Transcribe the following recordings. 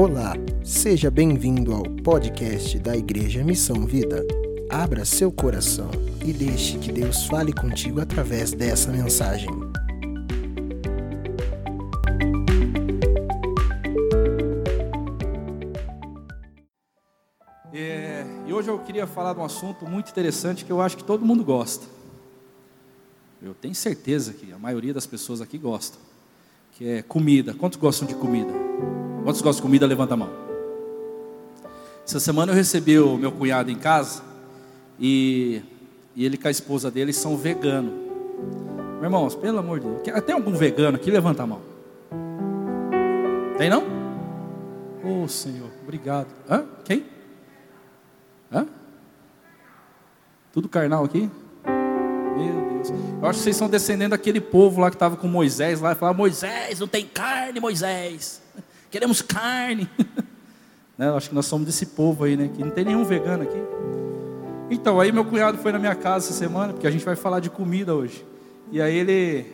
Olá, seja bem-vindo ao podcast da Igreja Missão Vida. Abra seu coração e deixe que Deus fale contigo através dessa mensagem. É, e hoje eu queria falar de um assunto muito interessante que eu acho que todo mundo gosta. Eu tenho certeza que a maioria das pessoas aqui gosta, que é comida. Quantos gostam de comida? Quantos gostam de comida? Levanta a mão. Essa semana eu recebi o meu cunhado em casa e, e ele com a esposa dele são veganos. Meu irmãos, pelo amor de Deus, tem algum vegano aqui? Levanta a mão. Tem não? Oh Senhor, obrigado. Hã? Quem? Hã? Tudo carnal aqui? Meu Deus. Eu acho que vocês são descendendo daquele povo lá que estava com Moisés lá e falava: Moisés, não tem carne, Moisés. Queremos carne. né? Acho que nós somos desse povo aí, né? Que não tem nenhum vegano aqui. Então, aí meu cunhado foi na minha casa essa semana, porque a gente vai falar de comida hoje. E aí ele.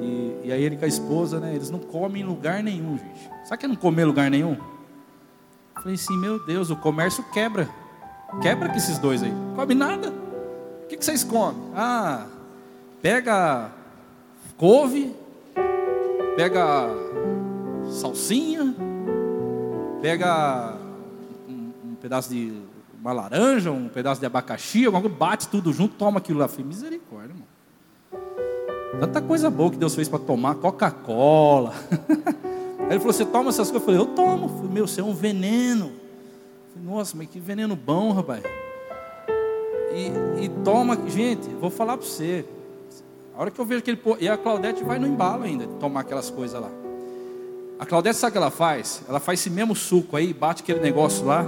E, e aí ele com a esposa, né? Eles não comem em lugar nenhum, gente. Sabe que não comer em lugar nenhum? Eu falei assim, meu Deus, o comércio quebra. Quebra com esses dois aí. Come nada. O que, que vocês comem? Ah, pega couve, pega salsinha, pega um, um, pedaço de uma laranja, um pedaço de abacaxi, alguma coisa, bate tudo junto, toma aquilo lá. Falei, misericórdia, irmão. Tanta coisa boa que Deus fez para tomar, Coca-Cola. Aí ele falou, você toma essas coisas? Eu falei, eu tomo. falei, meu, você é um veneno. falei, Nossa, mas que veneno bom, rapaz. E, e toma, gente, vou falar para você. A hora que eu vejo aquele. E a Claudete vai no embalo ainda, tomar aquelas coisas lá. A Claudete sabe o que ela faz? Ela faz esse mesmo suco aí, bate aquele negócio lá.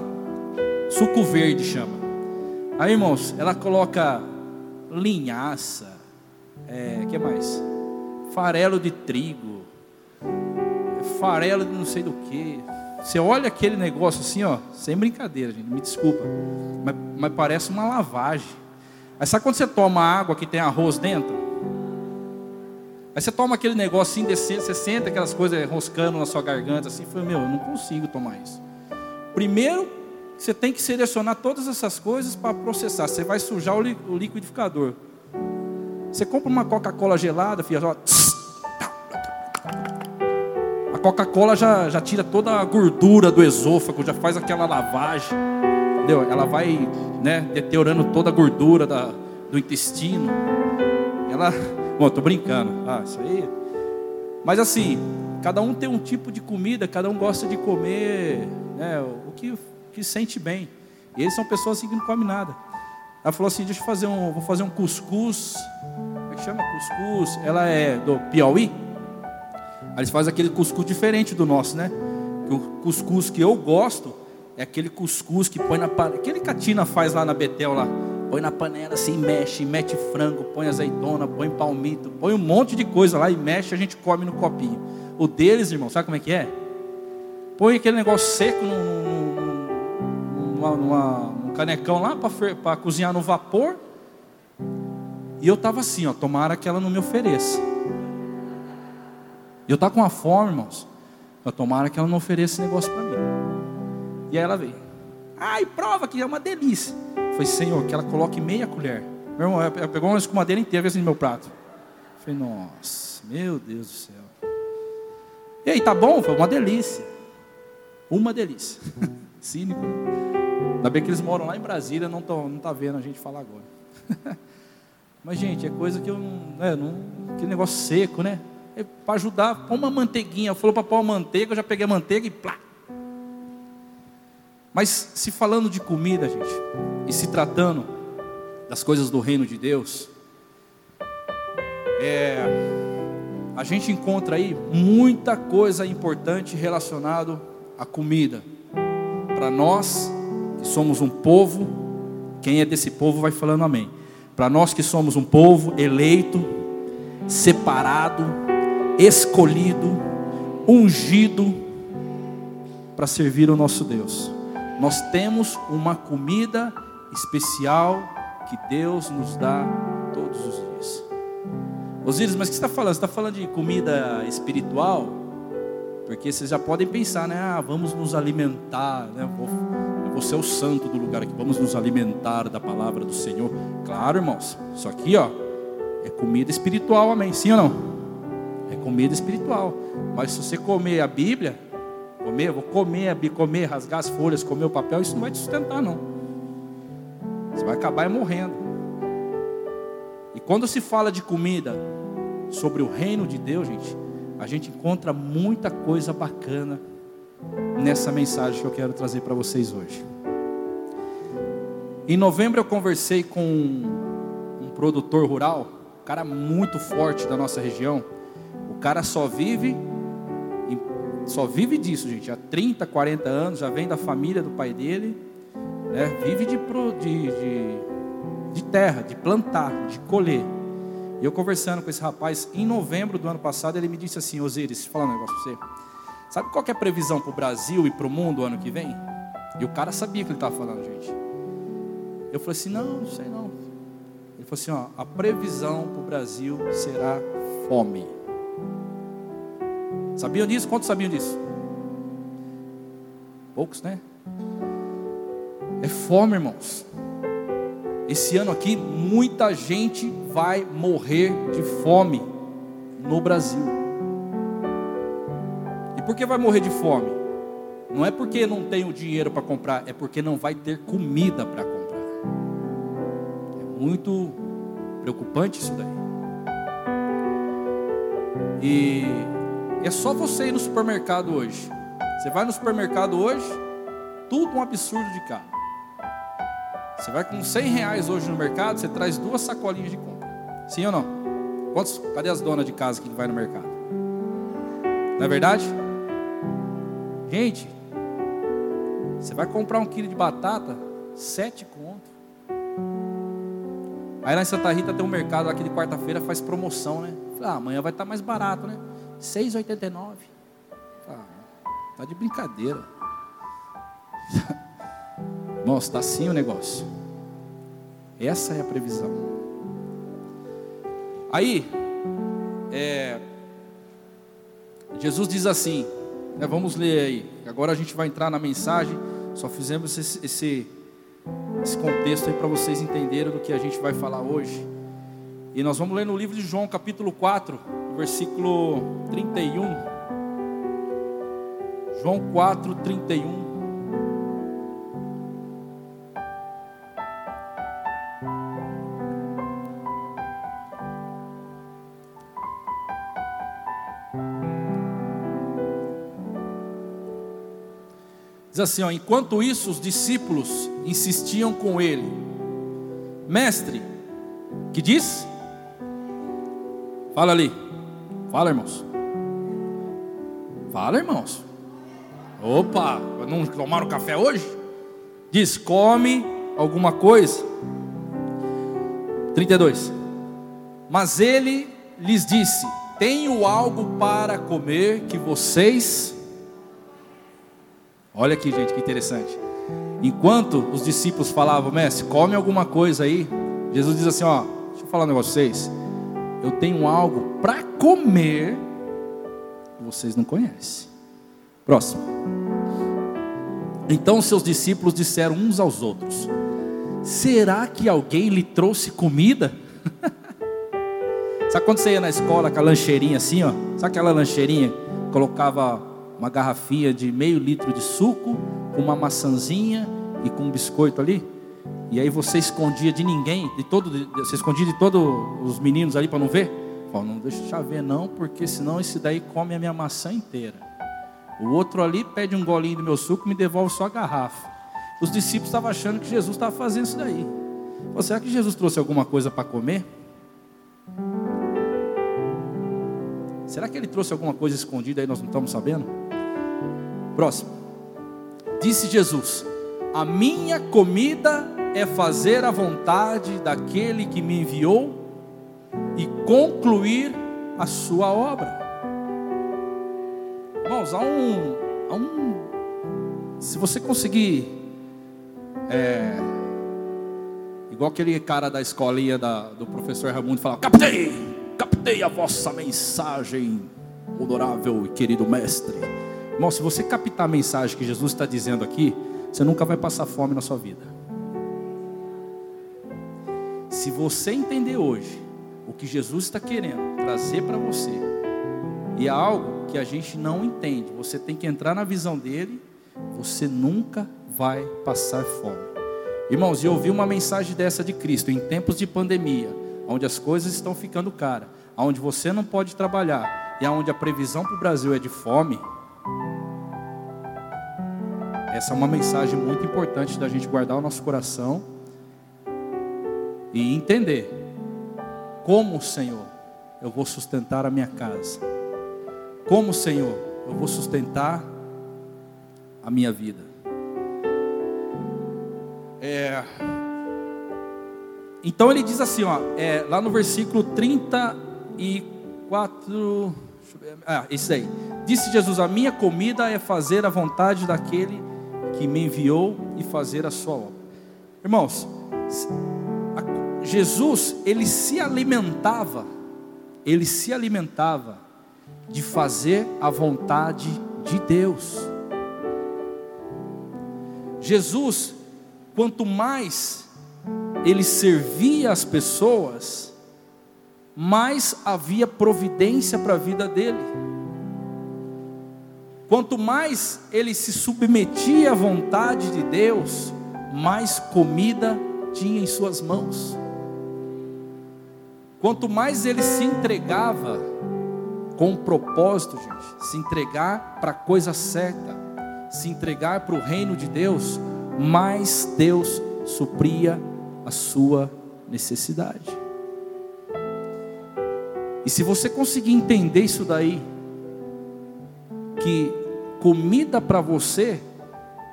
Suco verde chama. Aí, irmãos, ela coloca linhaça. É, que mais? Farelo de trigo. Farelo de não sei do que. Você olha aquele negócio assim, ó, sem brincadeira, gente, me desculpa, mas, mas parece uma lavagem. Aí sabe quando você toma água que tem arroz dentro? Aí você toma aquele negócio indecente, você sente aquelas coisas roscando na sua garganta, assim, foi meu, eu não consigo tomar isso. Primeiro, você tem que selecionar todas essas coisas para processar. Você vai sujar o liquidificador. Você compra uma Coca-Cola gelada, filha, ó, Coca-Cola já, já tira toda a gordura do esôfago, já faz aquela lavagem. Entendeu? Ela vai né, deteriorando toda a gordura da, do intestino. Ela. Bom, tô brincando. Ah, isso aí. Mas assim, cada um tem um tipo de comida, cada um gosta de comer né, o que, que sente bem. E eles são pessoas assim que não comem nada. Ela falou assim: deixa eu fazer um. Vou fazer um cuscuz. Como é que chama cuscuz? Ela é do Piauí. Aí eles fazem aquele cuscuz diferente do nosso, né? O cuscuz que eu gosto é aquele cuscuz que põe na. Aquele que a Tina faz lá na Betel lá. Põe na panela assim, mexe, mete frango, põe azeitona, põe palmito, põe um monte de coisa lá e mexe, a gente come no copinho. O deles, irmão, sabe como é que é? Põe aquele negócio seco num, num, numa, numa, num canecão lá para cozinhar no vapor. E eu estava assim, ó, tomara que ela não me ofereça. Eu estava com uma fome, irmãos. Eu tomara que ela não ofereça esse negócio para mim. E aí ela veio. Ai, prova que é uma delícia. Foi, Senhor, que ela coloque meia colher. Meu irmão, ela pegou uma escumadeira inteira assim no meu prato. Falei, nossa, meu Deus do céu. E aí, tá bom? Foi uma delícia. Uma delícia. Cínico. Né? Ainda bem que eles moram lá em Brasília, não estão não tá vendo a gente falar agora. Mas, gente, é coisa que eu não. É, não aquele negócio seco, né? É para ajudar, põe uma manteiguinha. Falou para pôr uma manteiga, eu já peguei a manteiga e plá. Mas se falando de comida, gente, e se tratando das coisas do reino de Deus, é, a gente encontra aí muita coisa importante relacionado à comida. Para nós que somos um povo, quem é desse povo vai falando amém. Para nós que somos um povo eleito, separado, escolhido, ungido para servir o nosso Deus. Nós temos uma comida especial que Deus nos dá todos os dias. Osíris, mas o que você está falando? Você está falando de comida espiritual? Porque vocês já podem pensar, né? Ah, vamos nos alimentar, né? Vou ser o santo do lugar aqui, vamos nos alimentar da palavra do Senhor. Claro, irmãos, isso aqui, ó, é comida espiritual, amém? Sim ou não? É comida espiritual. Mas se você comer a Bíblia, comer, vou comer a Bíblia, comer, rasgar as folhas, comer o papel, isso não vai te sustentar, não. Você vai acabar morrendo. E quando se fala de comida sobre o reino de Deus, gente, a gente encontra muita coisa bacana nessa mensagem que eu quero trazer para vocês hoje. Em novembro eu conversei com um produtor rural, um cara muito forte da nossa região. O cara só vive só vive disso, gente, há 30, 40 anos, já vem da família do pai dele, né? vive de, de, de, de terra, de plantar, de colher. E eu conversando com esse rapaz, em novembro do ano passado, ele me disse assim: Osiris, deixa eu falar um negócio para você. Sabe qual é a previsão para o Brasil e para o mundo ano que vem? E o cara sabia que ele estava falando, gente. Eu falei assim: não, não sei não. Ele falou assim: ó, a previsão para o Brasil será fome. Sabiam disso? Quantos sabiam disso? Poucos, né? É fome, irmãos. Esse ano aqui, muita gente vai morrer de fome no Brasil. E por que vai morrer de fome? Não é porque não tem o dinheiro para comprar, é porque não vai ter comida para comprar. É muito preocupante isso daí. E é só você ir no supermercado hoje. Você vai no supermercado hoje, tudo um absurdo de caro. Você vai com 100 reais hoje no mercado, você traz duas sacolinhas de compra. Sim ou não? Quantos, cadê as donas de casa que vai no mercado? Não é verdade? Gente, você vai comprar um quilo de batata, sete conto. Aí lá em Santa Rita tem um mercado aqui de quarta-feira, faz promoção, né? Ah, amanhã vai estar mais barato, né? 6,89. Ah, tá de brincadeira. Nossa, está assim o negócio. Essa é a previsão. Aí, é, Jesus diz assim, né, vamos ler aí. Agora a gente vai entrar na mensagem. Só fizemos esse, esse, esse contexto aí para vocês entenderem do que a gente vai falar hoje. E nós vamos ler no livro de João, capítulo 4, versículo 31. João 4, 31. Diz assim, ó, enquanto isso os discípulos insistiam com ele, mestre, que diz? Fala ali, fala irmãos, fala irmãos, opa, não tomaram café hoje? Diz, come alguma coisa, 32, mas ele lhes disse, tenho algo para comer que vocês Olha aqui, gente, que interessante. Enquanto os discípulos falavam, mestre, come alguma coisa aí, Jesus diz assim: ó, deixa eu falar um negócio pra vocês. Eu tenho algo para comer vocês não conhecem. Próximo. Então seus discípulos disseram uns aos outros: Será que alguém lhe trouxe comida? Sabe quando você ia na escola com a lancheirinha assim, ó? Sabe aquela lancheirinha? Colocava uma garrafinha de meio litro de suco, com uma maçãzinha e com um biscoito ali. E aí você escondia de ninguém, de todo, você escondia de todos os meninos ali para não ver. Falou, não deixa eu ver não, porque senão esse daí come a minha maçã inteira. O outro ali pede um golinho do meu suco, me devolve só a garrafa. Os discípulos estavam achando que Jesus estava fazendo isso daí. Pô, será que Jesus trouxe alguma coisa para comer? Será que ele trouxe alguma coisa escondida aí nós não estamos sabendo? Próximo. Disse Jesus: A minha comida é fazer a vontade daquele que me enviou e concluir a sua obra. Irmãos, há um, há um se você conseguir, é, igual aquele cara da escolinha da, do professor Raimundo falava: Captei, captei a vossa mensagem honorável e querido mestre. Irmão, se você captar a mensagem que Jesus está dizendo aqui, você nunca vai passar fome na sua vida. Se você entender hoje o que Jesus está querendo trazer para você, e é algo que a gente não entende, você tem que entrar na visão dele, você nunca vai passar fome. Irmãos, eu ouvi uma mensagem dessa de Cristo em tempos de pandemia, onde as coisas estão ficando caras, onde você não pode trabalhar e onde a previsão para o Brasil é de fome. Essa é uma mensagem muito importante da gente guardar o nosso coração e entender como, Senhor, eu vou sustentar a minha casa. Como, Senhor, eu vou sustentar a minha vida. É... Então ele diz assim, ó, é, lá no versículo 34, ah, esse aí. Disse Jesus: A minha comida é fazer a vontade daquele que me enviou e fazer a sua obra. Irmãos, Jesus, ele se alimentava, ele se alimentava de fazer a vontade de Deus. Jesus, quanto mais ele servia as pessoas, mais havia providência para a vida dele. Quanto mais ele se submetia à vontade de Deus, mais comida tinha em suas mãos. Quanto mais ele se entregava com um propósito, gente, se entregar para a coisa certa, se entregar para o reino de Deus, mais Deus supria a sua necessidade. E se você conseguir entender isso daí, que comida para você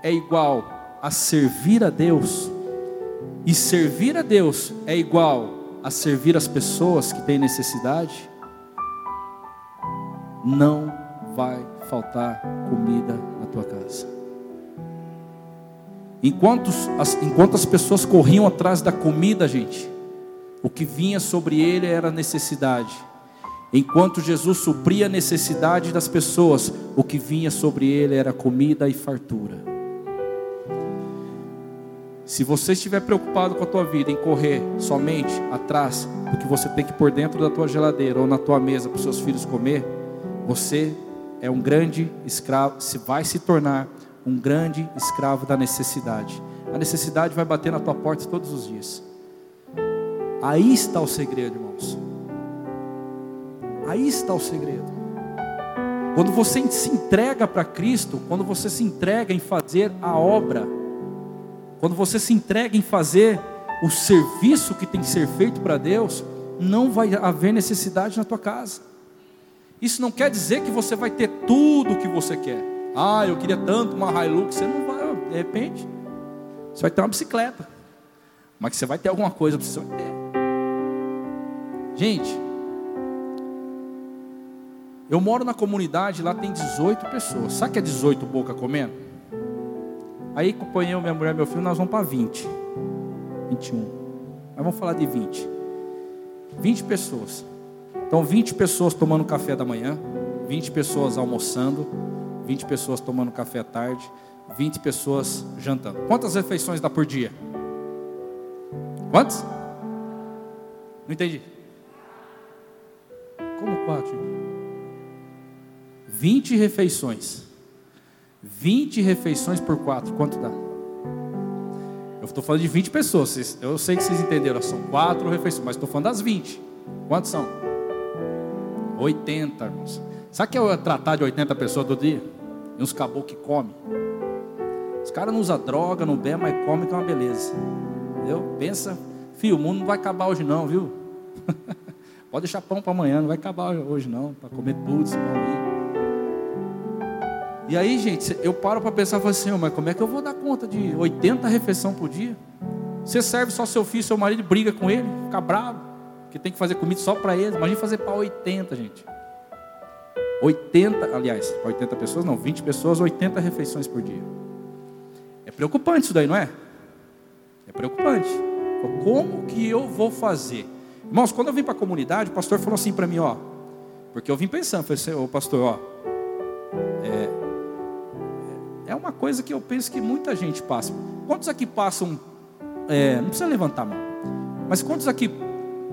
é igual a servir a Deus, e servir a Deus é igual a servir as pessoas que têm necessidade, não vai faltar comida na tua casa. Enquanto as, enquanto as pessoas corriam atrás da comida, gente, o que vinha sobre ele era necessidade. Enquanto Jesus supria a necessidade das pessoas, o que vinha sobre ele era comida e fartura. Se você estiver preocupado com a tua vida em correr somente atrás do que você tem que pôr dentro da tua geladeira ou na tua mesa para os seus filhos comer, você é um grande escravo, se vai se tornar um grande escravo da necessidade. A necessidade vai bater na tua porta todos os dias. Aí está o segredo, irmãos. Aí está o segredo. Quando você se entrega para Cristo, quando você se entrega em fazer a obra, quando você se entrega em fazer o serviço que tem que ser feito para Deus, não vai haver necessidade na tua casa. Isso não quer dizer que você vai ter tudo o que você quer. Ah, eu queria tanto uma Hilux. Você não vai, de repente, você vai ter uma bicicleta. Mas que você vai ter alguma coisa, você ter. Gente, eu moro na comunidade, lá tem 18 pessoas. Sabe que é 18 boca comendo? Aí acompanhei minha mulher e meu filho, nós vamos para 20. 21. Mas vamos falar de 20. 20 pessoas. Então 20 pessoas tomando café da manhã, 20 pessoas almoçando, 20 pessoas tomando café à tarde, 20 pessoas jantando. Quantas refeições dá por dia? Quantas? Não entendi. Como quatro? 20 refeições. 20 refeições por 4, quanto dá? Eu estou falando de 20 pessoas. Eu sei que vocês entenderam. São 4 refeições, mas estou falando das 20. Quantos são? 80, irmãos. Sabe que é tratar de 80 pessoas do dia? E uns caboclos que comem. Os caras não usam droga, não bebem, mas comem que é uma beleza. Entendeu? Pensa, filho, o mundo não vai acabar hoje não, viu? Pode deixar pão para amanhã, não vai acabar hoje não, para comer tudo aí. E aí, gente, eu paro para pensar e falo assim, mas como é que eu vou dar conta de 80 refeições por dia? Você serve só seu filho, seu marido briga com ele, fica bravo, que tem que fazer comida só para ele. Imagina fazer para 80, gente. 80, aliás, para 80 pessoas, não, 20 pessoas, 80 refeições por dia. É preocupante isso daí, não é? É preocupante. Como que eu vou fazer? Irmãos, quando eu vim para a comunidade, o pastor falou assim para mim, ó, Porque eu vim pensando, falei assim, ô pastor, ó, é, é uma coisa que eu penso que muita gente passa. Quantos aqui passam, é, não precisa levantar a mão, mas quantos aqui,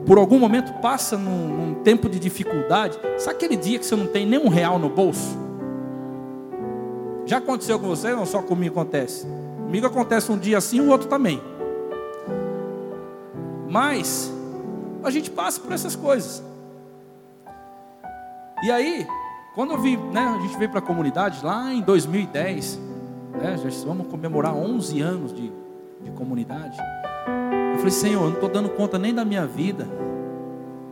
por algum momento, passa num, num tempo de dificuldade? Sabe aquele dia que você não tem nem um real no bolso? Já aconteceu com você? Não só comigo acontece. Comigo acontece um dia assim, o outro também. Mas a gente passa por essas coisas. E aí, quando eu vim, né, a gente veio para a comunidade lá em 2010, né, vamos comemorar 11 anos de, de comunidade. Eu falei, Senhor, eu não estou dando conta nem da minha vida,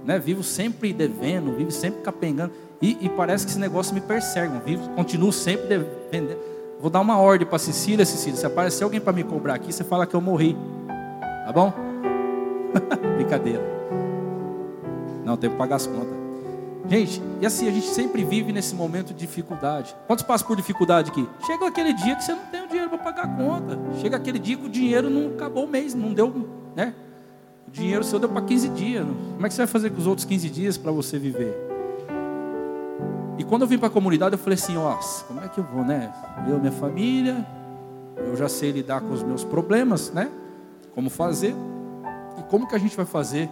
né, vivo sempre devendo, vivo sempre capengando, e, e parece que esse negócio me persegue, vivo, continuo sempre devendo. Vou dar uma ordem para Cecília, Cecília, se aparecer alguém para me cobrar aqui, você fala que eu morri, tá bom? Brincadeira. Não, tenho que pagar as contas. Gente, e assim, a gente sempre vive nesse momento de dificuldade. Quantos passam por dificuldade aqui? Chega aquele dia que você não tem o dinheiro para pagar a conta. Chega aquele dia que o dinheiro não acabou o mês, não deu, né? O dinheiro seu deu para 15 dias. Como é que você vai fazer com os outros 15 dias para você viver? E quando eu vim para a comunidade, eu falei assim: ó, como é que eu vou, né? Eu, minha família, eu já sei lidar com os meus problemas, né? Como fazer e como que a gente vai fazer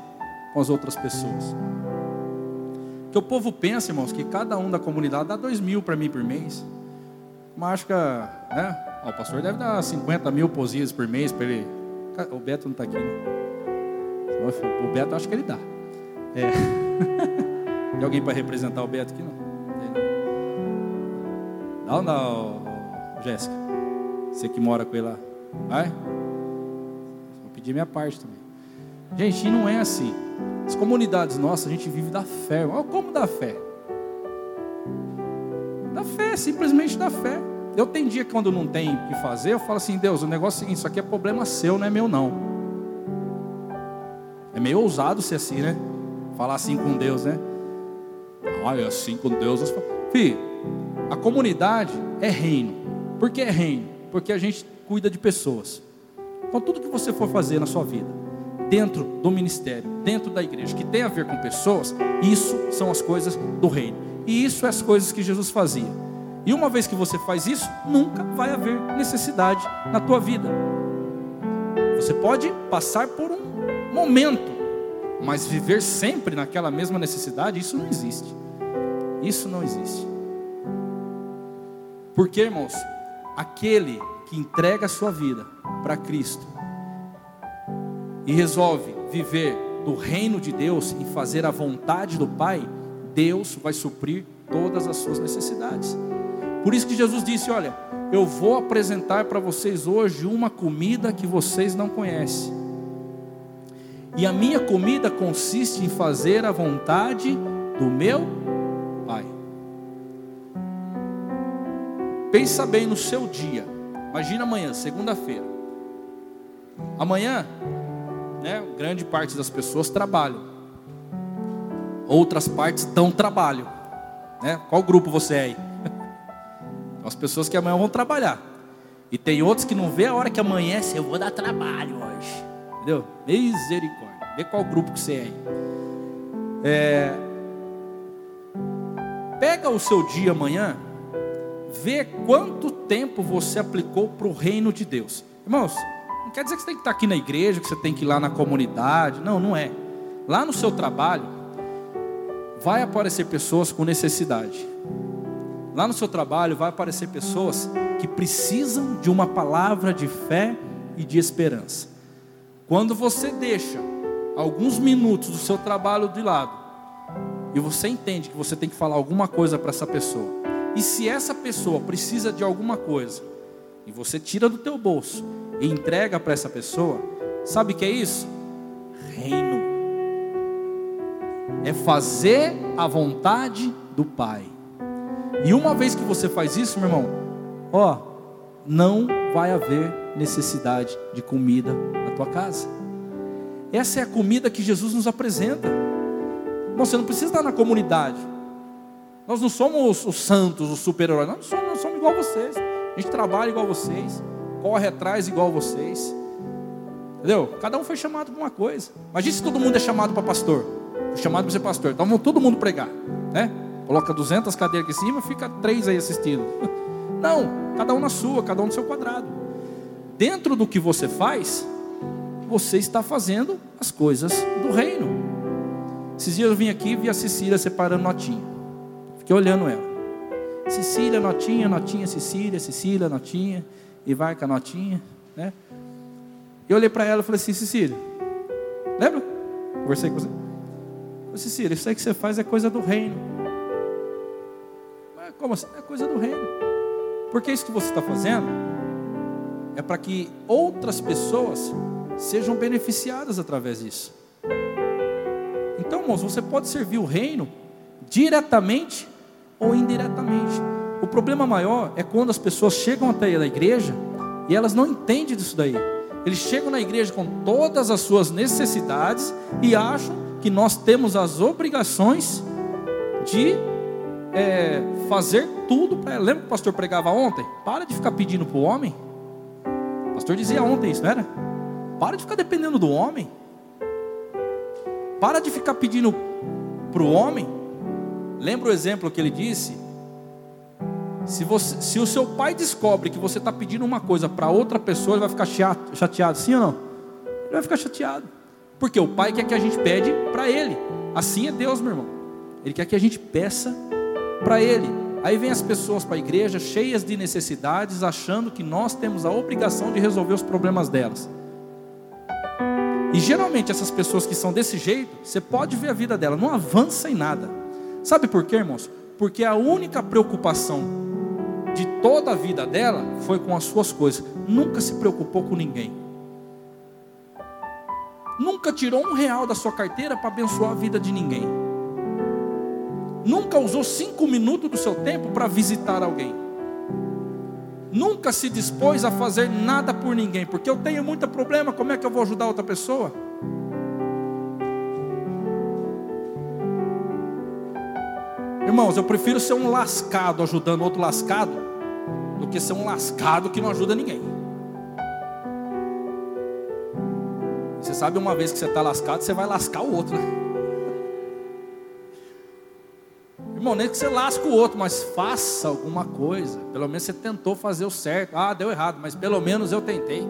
com as outras pessoas. Que o povo pensa, irmãos, que cada um da comunidade dá dois mil para mim por mês. Mas acho que, né? O pastor deve dar 50 mil posias por mês para ele. O Beto não está aqui, né? O Beto acho que ele dá. É. Tem alguém para representar o Beto aqui, não? Não, não, Jéssica. Você que mora com ele lá. Vai? Vou pedir minha parte também. Gente, não é assim. As comunidades nossas, a gente vive da fé. Olha como da fé. Da fé, simplesmente da fé. Eu tenho dia que quando não tem o que fazer, eu falo assim, Deus, o negócio é o seguinte, isso aqui é problema seu, não é meu não. É meio ousado ser assim, né? Falar assim com Deus, né? Ah, assim com Deus. Filho, a comunidade é reino. Por que é reino? Porque a gente cuida de pessoas. Então tudo que você for fazer na sua vida, dentro do ministério, dentro da igreja, que tem a ver com pessoas, isso são as coisas do reino. E isso é as coisas que Jesus fazia. E uma vez que você faz isso, nunca vai haver necessidade na tua vida. Você pode passar por um momento, mas viver sempre naquela mesma necessidade, isso não existe. Isso não existe. Porque, irmãos, aquele que entrega a sua vida para Cristo, e resolve viver do reino de Deus e fazer a vontade do Pai, Deus vai suprir todas as suas necessidades. Por isso que Jesus disse: Olha, eu vou apresentar para vocês hoje uma comida que vocês não conhecem. E a minha comida consiste em fazer a vontade do meu Pai. Pensa bem no seu dia. Imagina amanhã, segunda-feira. Amanhã né, grande parte das pessoas trabalham. Outras partes dão trabalho. Né? Qual grupo você é aí? As pessoas que amanhã vão trabalhar. E tem outros que não vê a hora que amanhece, eu vou dar trabalho hoje. Entendeu? Misericórdia. Vê qual grupo que você é aí. É... Pega o seu dia amanhã, vê quanto tempo você aplicou para o reino de Deus. Irmãos, quer dizer que você tem que estar aqui na igreja, que você tem que ir lá na comunidade. Não, não é. Lá no seu trabalho, vai aparecer pessoas com necessidade. Lá no seu trabalho, vai aparecer pessoas que precisam de uma palavra de fé e de esperança. Quando você deixa alguns minutos do seu trabalho de lado, e você entende que você tem que falar alguma coisa para essa pessoa, e se essa pessoa precisa de alguma coisa, e você tira do teu bolso e entrega para essa pessoa, sabe o que é isso? Reino. É fazer a vontade do Pai. E uma vez que você faz isso, meu irmão, ó, não vai haver necessidade de comida na tua casa. Essa é a comida que Jesus nos apresenta. Você não precisa estar na comunidade. Nós não somos os santos, os super-heróis. Nós não somos, nós somos igual vocês. A gente trabalha igual vocês corre atrás igual vocês. Entendeu? Cada um foi chamado para uma coisa. Imagina se todo mundo é chamado para pastor. Foi chamado para ser pastor. Então vamos todo mundo pregar. Né? Coloca 200 cadeiras aqui em cima, fica três aí assistindo. Não, cada um na sua, cada um no seu quadrado. Dentro do que você faz, você está fazendo as coisas do reino. Esses dias eu vim aqui e vi a Cecília separando notinha. Fiquei olhando ela. Cecília, notinha, notinha, Cecília, Cecília, notinha. E vai com a notinha, né? Eu olhei para ela e falei assim, Cecília, lembra? Conversei com você. Falei, Cecília, isso aí que você faz é coisa do reino. Mas como assim? É coisa do reino. Porque isso que você está fazendo é para que outras pessoas sejam beneficiadas através disso. Então, irmãos, você pode servir o reino diretamente ou indiretamente. O problema maior é quando as pessoas chegam até a igreja e elas não entendem disso daí. Eles chegam na igreja com todas as suas necessidades e acham que nós temos as obrigações de é, fazer tudo para. Lembra que o pastor pregava ontem? Para de ficar pedindo para o homem. O pastor dizia ontem isso, não era? Para de ficar dependendo do homem. Para de ficar pedindo para o homem. Lembra o exemplo que ele disse? Se, você, se o seu pai descobre que você está pedindo uma coisa para outra pessoa, ele vai ficar chateado, sim ou não? Ele vai ficar chateado. Porque o pai quer que a gente pede para ele. Assim é Deus, meu irmão. Ele quer que a gente peça para ele. Aí vem as pessoas para a igreja cheias de necessidades, achando que nós temos a obrigação de resolver os problemas delas. E geralmente essas pessoas que são desse jeito, você pode ver a vida dela, não avança em nada. Sabe por quê, irmãos? Porque a única preocupação toda a vida dela foi com as suas coisas. Nunca se preocupou com ninguém. Nunca tirou um real da sua carteira para abençoar a vida de ninguém. Nunca usou cinco minutos do seu tempo para visitar alguém nunca se dispôs a fazer nada por ninguém, porque eu tenho muito problema, como é que eu vou ajudar outra pessoa? Irmãos, eu prefiro ser um lascado ajudando outro lascado, do que ser um lascado que não ajuda ninguém. Você sabe, uma vez que você está lascado, você vai lascar o outro. Né? Irmão, nem que você lasque o outro, mas faça alguma coisa. Pelo menos você tentou fazer o certo. Ah, deu errado, mas pelo menos eu tentei.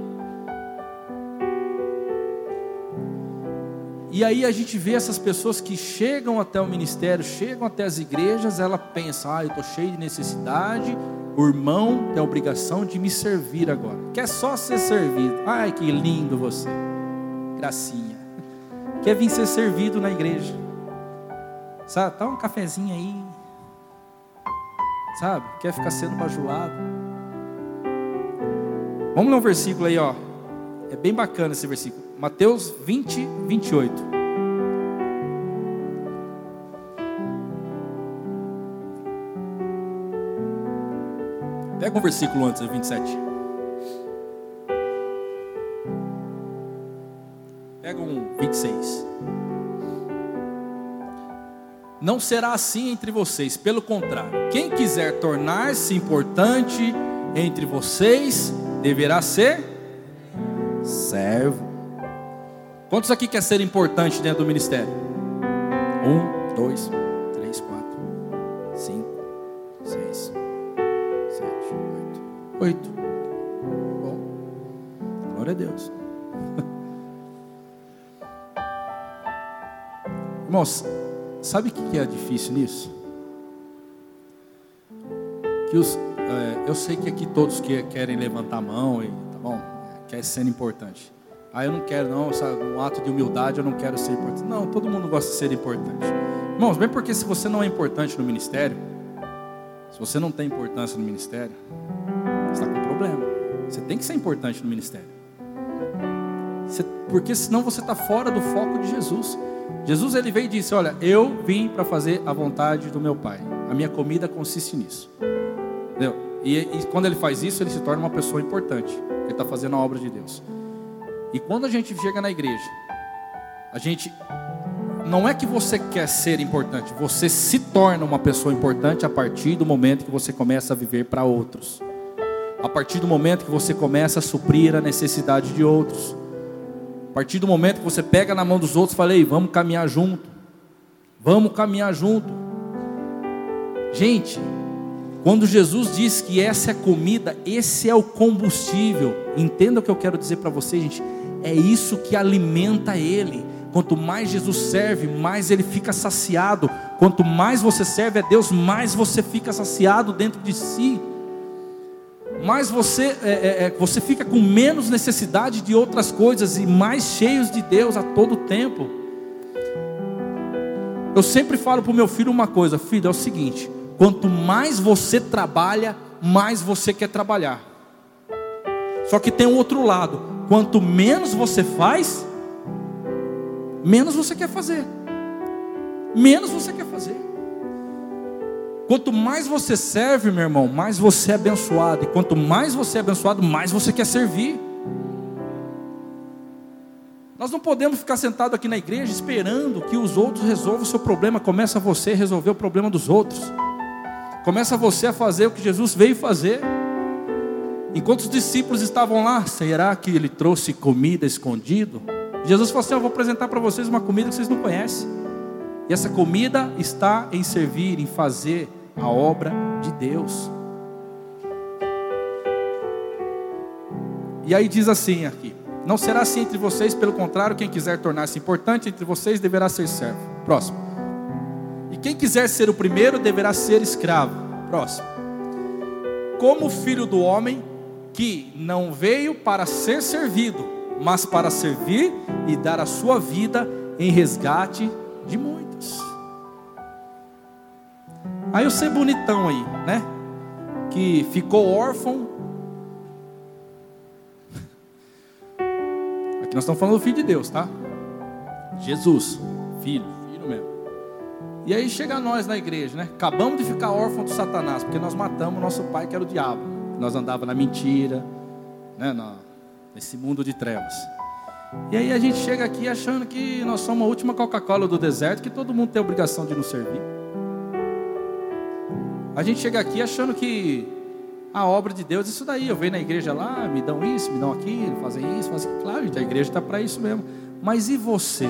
E aí a gente vê essas pessoas que chegam até o ministério, chegam até as igrejas, ela pensa: ah, eu estou cheio de necessidade, o irmão tem a obrigação de me servir agora. Quer só ser servido. Ai, que lindo você. Gracinha. Quer vir ser servido na igreja. Sabe, tá um cafezinho aí, sabe? Quer ficar sendo bajulado. Vamos ler um versículo aí, ó. É bem bacana esse versículo. Mateus 20, 28. Pega um versículo antes, 27. Pega um 26. Não será assim entre vocês, pelo contrário, quem quiser tornar-se importante entre vocês, deverá ser servo. Quantos aqui quer ser importante dentro do ministério? Um, dois, Sabe o que é difícil nisso? Que os, é, eu sei que aqui todos que querem levantar a mão e tá bom, quer ser importante. Ah, eu não quero não, sabe, um ato de humildade eu não quero ser importante. Não, todo mundo gosta de ser importante. Irmãos, bem porque se você não é importante no ministério, se você não tem importância no ministério, você está com problema. Você tem que ser importante no ministério. Você, porque senão você está fora do foco de Jesus. Jesus ele veio e disse: Olha, eu vim para fazer a vontade do meu Pai. A minha comida consiste nisso. Entendeu? E, e quando ele faz isso, ele se torna uma pessoa importante. Ele está fazendo a obra de Deus. E quando a gente chega na igreja, a gente não é que você quer ser importante, você se torna uma pessoa importante a partir do momento que você começa a viver para outros. A partir do momento que você começa a suprir a necessidade de outros partir do momento que você pega na mão dos outros, falei, vamos caminhar junto. Vamos caminhar junto. Gente, quando Jesus diz que essa é a comida, esse é o combustível. Entenda o que eu quero dizer para você, gente. É isso que alimenta ele. Quanto mais Jesus serve, mais ele fica saciado. Quanto mais você serve a Deus, mais você fica saciado dentro de si. Mais você, é, é, é você fica com menos necessidade de outras coisas e mais cheios de Deus a todo tempo. Eu sempre falo para o meu filho uma coisa: filho, é o seguinte, quanto mais você trabalha, mais você quer trabalhar. Só que tem um outro lado: quanto menos você faz, menos você quer fazer. Menos você quer fazer. Quanto mais você serve, meu irmão, mais você é abençoado. E quanto mais você é abençoado, mais você quer servir. Nós não podemos ficar sentados aqui na igreja esperando que os outros resolvam o seu problema. Começa você a resolver o problema dos outros. Começa você a fazer o que Jesus veio fazer. Enquanto os discípulos estavam lá, será que ele trouxe comida escondido? Jesus falou assim: Eu vou apresentar para vocês uma comida que vocês não conhecem. E essa comida está em servir, em fazer a obra de Deus. E aí diz assim aqui: Não será assim entre vocês, pelo contrário, quem quiser tornar-se importante entre vocês deverá ser servo. Próximo. E quem quiser ser o primeiro deverá ser escravo. Próximo. Como filho do homem que não veio para ser servido, mas para servir e dar a sua vida em resgate de muitos. Aí eu sei bonitão aí, né? Que ficou órfão. Aqui nós estamos falando do Filho de Deus, tá? Jesus, filho, filho mesmo. E aí chega nós na igreja, né? Acabamos de ficar órfão do Satanás, porque nós matamos nosso pai, que era o diabo. Nós andava na mentira, né? nesse mundo de trevas. E aí a gente chega aqui achando que nós somos a última Coca-Cola do deserto, que todo mundo tem a obrigação de nos servir. A gente chega aqui achando que a obra de Deus isso daí. Eu venho na igreja lá, me dão isso, me dão aquilo, fazem isso, fazem aquilo. Claro, a igreja está para isso mesmo. Mas e você?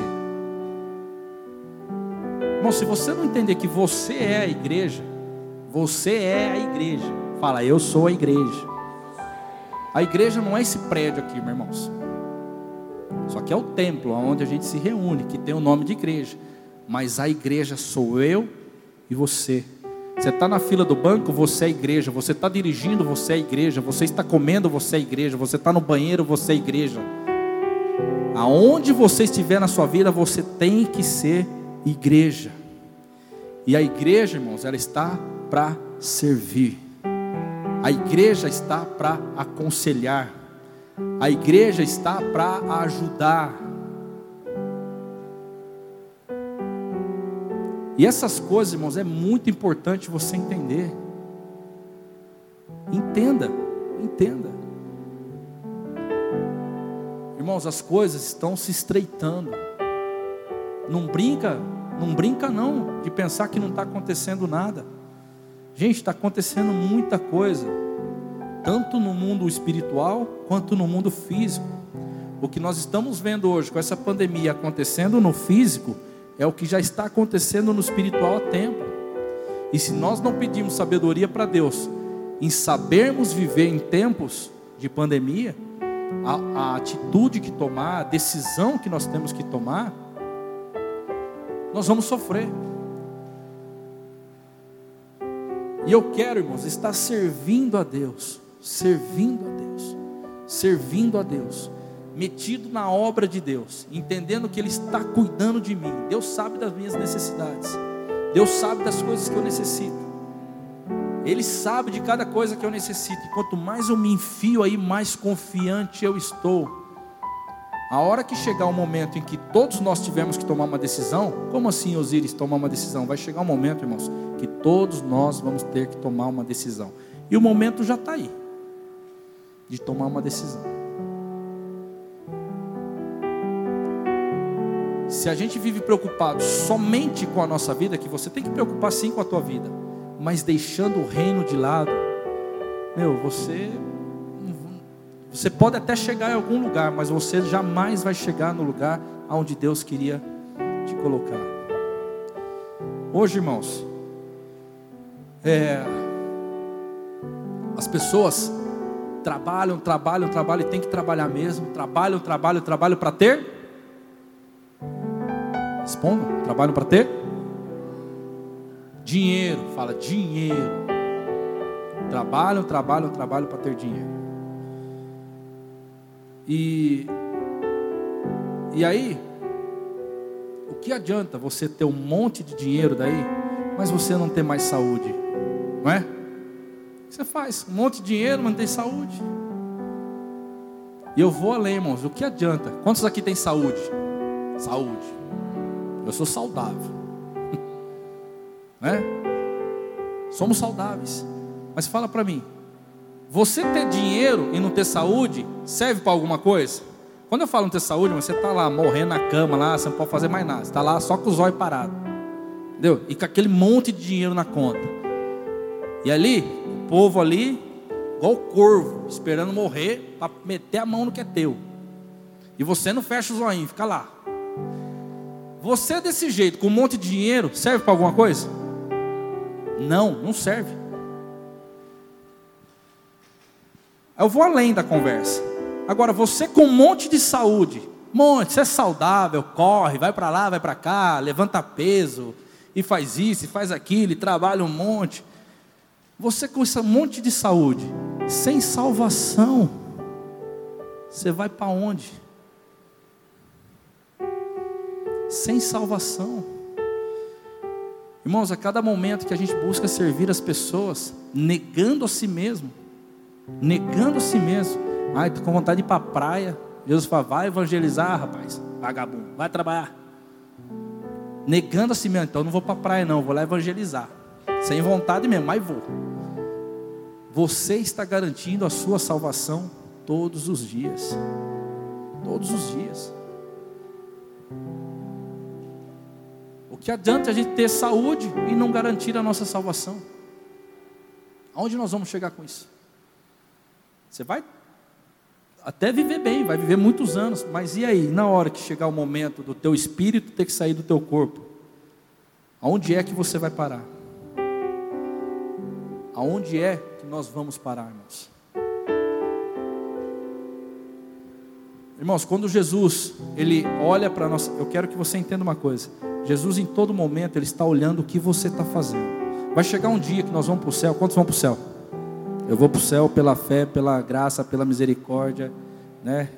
Irmão, se você não entender que você é a igreja, você é a igreja. Fala, eu sou a igreja. A igreja não é esse prédio aqui, meus irmãos. Só que é o templo onde a gente se reúne, que tem o nome de igreja. Mas a igreja sou eu e você. Você está na fila do banco, você é igreja. Você está dirigindo, você é igreja. Você está comendo, você é igreja. Você está no banheiro, você é igreja. Aonde você estiver na sua vida, você tem que ser igreja. E a igreja, irmãos, ela está para servir. A igreja está para aconselhar. A igreja está para ajudar. E essas coisas, irmãos, é muito importante você entender. Entenda, entenda. Irmãos, as coisas estão se estreitando. Não brinca, não brinca não de pensar que não está acontecendo nada. Gente, está acontecendo muita coisa, tanto no mundo espiritual quanto no mundo físico. O que nós estamos vendo hoje com essa pandemia acontecendo no físico, é o que já está acontecendo no espiritual há tempo. E se nós não pedimos sabedoria para Deus, em sabermos viver em tempos de pandemia, a, a, atitude que tomar, a decisão que nós temos que tomar, nós vamos sofrer. E eu quero, irmãos, estar servindo a Deus, servindo a Deus, servindo a Deus metido na obra de Deus, entendendo que Ele está cuidando de mim. Deus sabe das minhas necessidades, Deus sabe das coisas que eu necessito. Ele sabe de cada coisa que eu necessito. E quanto mais eu me enfio aí, mais confiante eu estou. A hora que chegar o momento em que todos nós tivermos que tomar uma decisão, como assim, Osíris, tomar uma decisão? Vai chegar um momento, irmãos, que todos nós vamos ter que tomar uma decisão. E o momento já está aí, de tomar uma decisão. Se a gente vive preocupado somente com a nossa vida, que você tem que preocupar sim com a tua vida, mas deixando o reino de lado, meu, você você pode até chegar em algum lugar, mas você jamais vai chegar no lugar aonde Deus queria te colocar. Hoje, irmãos, É, as pessoas trabalham, trabalham, trabalham e tem que trabalhar mesmo. Trabalham, trabalham, trabalham para ter. Respondam, trabalham para ter dinheiro. Fala dinheiro. Trabalham, trabalham, trabalham para ter dinheiro. E e aí, o que adianta você ter um monte de dinheiro daí, mas você não ter mais saúde? Não é? Você faz? Um monte de dinheiro, tem saúde. E eu vou além, irmãos. O que adianta? Quantos aqui tem saúde? Saúde. Eu sou saudável. né? Somos saudáveis. Mas fala para mim. Você ter dinheiro e não ter saúde serve para alguma coisa? Quando eu falo não ter saúde, você está lá morrendo na cama, lá, você não pode fazer mais nada. Você está lá só com os olhos parados. Entendeu? E com aquele monte de dinheiro na conta. E ali, povo ali, igual corvo, esperando morrer para meter a mão no que é teu. E você não fecha os olhinhos, fica lá. Você desse jeito, com um monte de dinheiro, serve para alguma coisa? Não, não serve. Eu vou além da conversa. Agora, você com um monte de saúde, monte, você é saudável, corre, vai para lá, vai para cá, levanta peso, e faz isso, e faz aquilo, e trabalha um monte. Você com esse monte de saúde, sem salvação, você vai para onde? Sem salvação. Irmãos, a cada momento que a gente busca servir as pessoas, negando a si mesmo, negando a si mesmo, Ai, tô com vontade de ir para a praia. Jesus fala, vai evangelizar, rapaz, vagabundo, vai trabalhar. Negando a si mesmo, então não vou para a praia não, vou lá evangelizar. Sem vontade mesmo, mas vou. Você está garantindo a sua salvação todos os dias. Todos os dias. O que adianta a gente ter saúde e não garantir a nossa salvação? Aonde nós vamos chegar com isso? Você vai até viver bem, vai viver muitos anos, mas e aí, na hora que chegar o momento do teu espírito ter que sair do teu corpo, aonde é que você vai parar? Aonde é nós vamos parar, irmãos? Irmãos, quando Jesus, ele olha para nós, eu quero que você entenda uma coisa. Jesus em todo momento ele está olhando o que você está fazendo. Vai chegar um dia que nós vamos para o céu. Quantos vão para o céu? Eu vou para o céu pela fé, pela graça, pela misericórdia, né?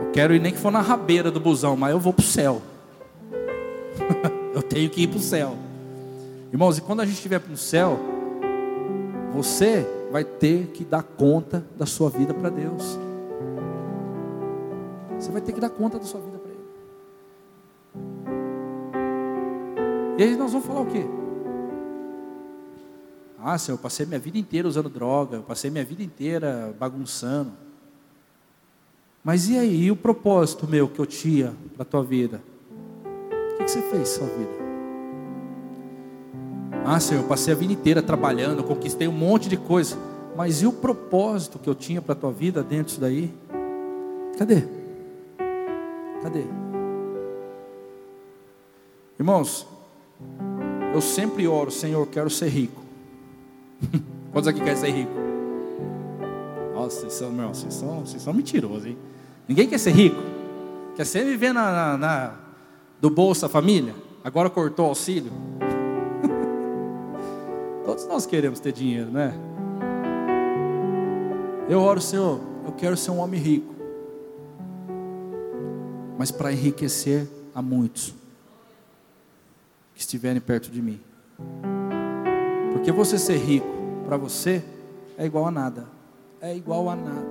Eu quero ir nem que for na rabeira do busão, mas eu vou para o céu. eu tenho que ir para o céu. Irmãos, e quando a gente estiver no céu, você vai ter que dar conta da sua vida para Deus. Você vai ter que dar conta da sua vida para Ele. E aí nós vamos falar o quê? Ah, Senhor, eu passei minha vida inteira usando droga, eu passei minha vida inteira bagunçando. Mas e aí, e o propósito meu que eu tinha para a tua vida? O que, que você fez sua vida? Ah, Senhor, eu passei a vida inteira trabalhando, conquistei um monte de coisa. Mas e o propósito que eu tinha para a tua vida dentro disso daí? Cadê? Cadê? Irmãos, eu sempre oro, Senhor, quero ser rico. Quantos aqui querem ser rico? Nossa, vocês são, meu, vocês são, vocês são mentirosos, hein? Ninguém quer ser rico. Quer ser viver na, na, na do Bolsa Família? Agora cortou o auxílio? Todos nós queremos ter dinheiro, né? Eu oro, Senhor, eu quero ser um homem rico. Mas para enriquecer a muitos que estiverem perto de mim. Porque você ser rico para você é igual a nada. É igual a nada.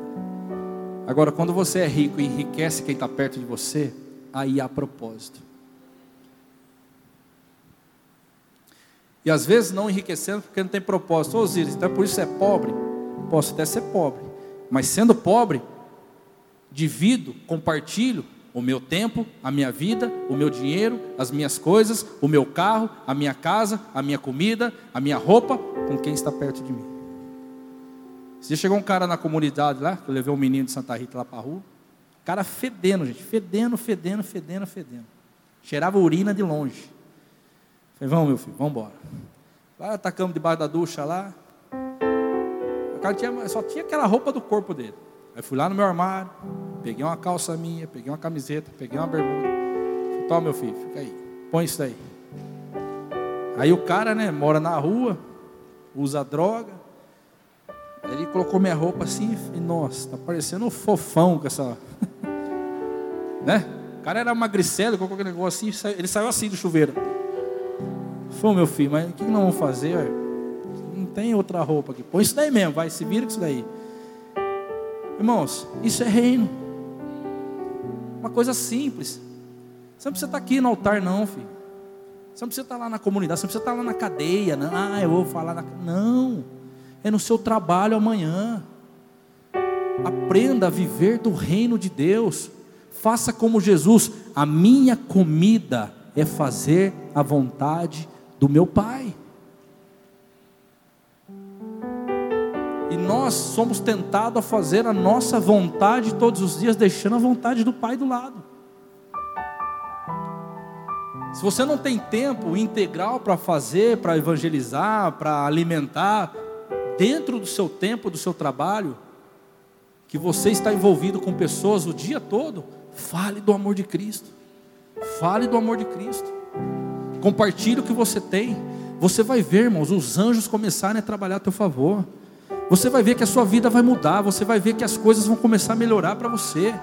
Agora, quando você é rico e enriquece quem está perto de você, aí há propósito. E às vezes não enriquecendo porque não tem propósito. Ô Osíris, então por isso é pobre? Posso até ser pobre. Mas sendo pobre, divido, compartilho o meu tempo, a minha vida, o meu dinheiro, as minhas coisas, o meu carro, a minha casa, a minha comida, a minha roupa, com quem está perto de mim. Se chegou um cara na comunidade lá, que eu levei um menino de Santa Rita lá para a rua, cara fedendo, gente, fedendo, fedendo, fedendo, fedendo. Cheirava urina de longe. Falei, vamos, meu filho, vamos embora. Lá atacamos debaixo da ducha lá. O cara tinha, só tinha aquela roupa do corpo dele. Aí fui lá no meu armário, peguei uma calça minha, peguei uma camiseta, peguei uma bermuda. Toma meu filho, fica aí. Põe isso daí. Aí o cara, né, mora na rua, usa droga. Aí ele colocou minha roupa assim e, nossa, tá parecendo um fofão com essa. né? O cara era magricelo, colocou aquele negócio assim, ele saiu assim do chuveiro. Foi meu filho, mas o que nós vamos fazer? Não tem outra roupa aqui. Põe isso daí mesmo, vai, se vira com isso daí. Irmãos, isso é reino. Uma coisa simples. Você não precisa estar aqui no altar, não, filho. Você não precisa estar lá na comunidade, você não precisa estar lá na cadeia. Não. Ah, eu vou falar na. Não. É no seu trabalho amanhã. Aprenda a viver do reino de Deus. Faça como Jesus. A minha comida é fazer a vontade do meu Pai. E nós somos tentados a fazer a nossa vontade todos os dias, deixando a vontade do Pai do lado. Se você não tem tempo integral para fazer, para evangelizar, para alimentar, dentro do seu tempo, do seu trabalho, que você está envolvido com pessoas o dia todo, fale do amor de Cristo. Fale do amor de Cristo. Compartilhe o que você tem. Você vai ver, irmãos, os anjos começarem a trabalhar a teu favor. Você vai ver que a sua vida vai mudar, você vai ver que as coisas vão começar a melhorar para você.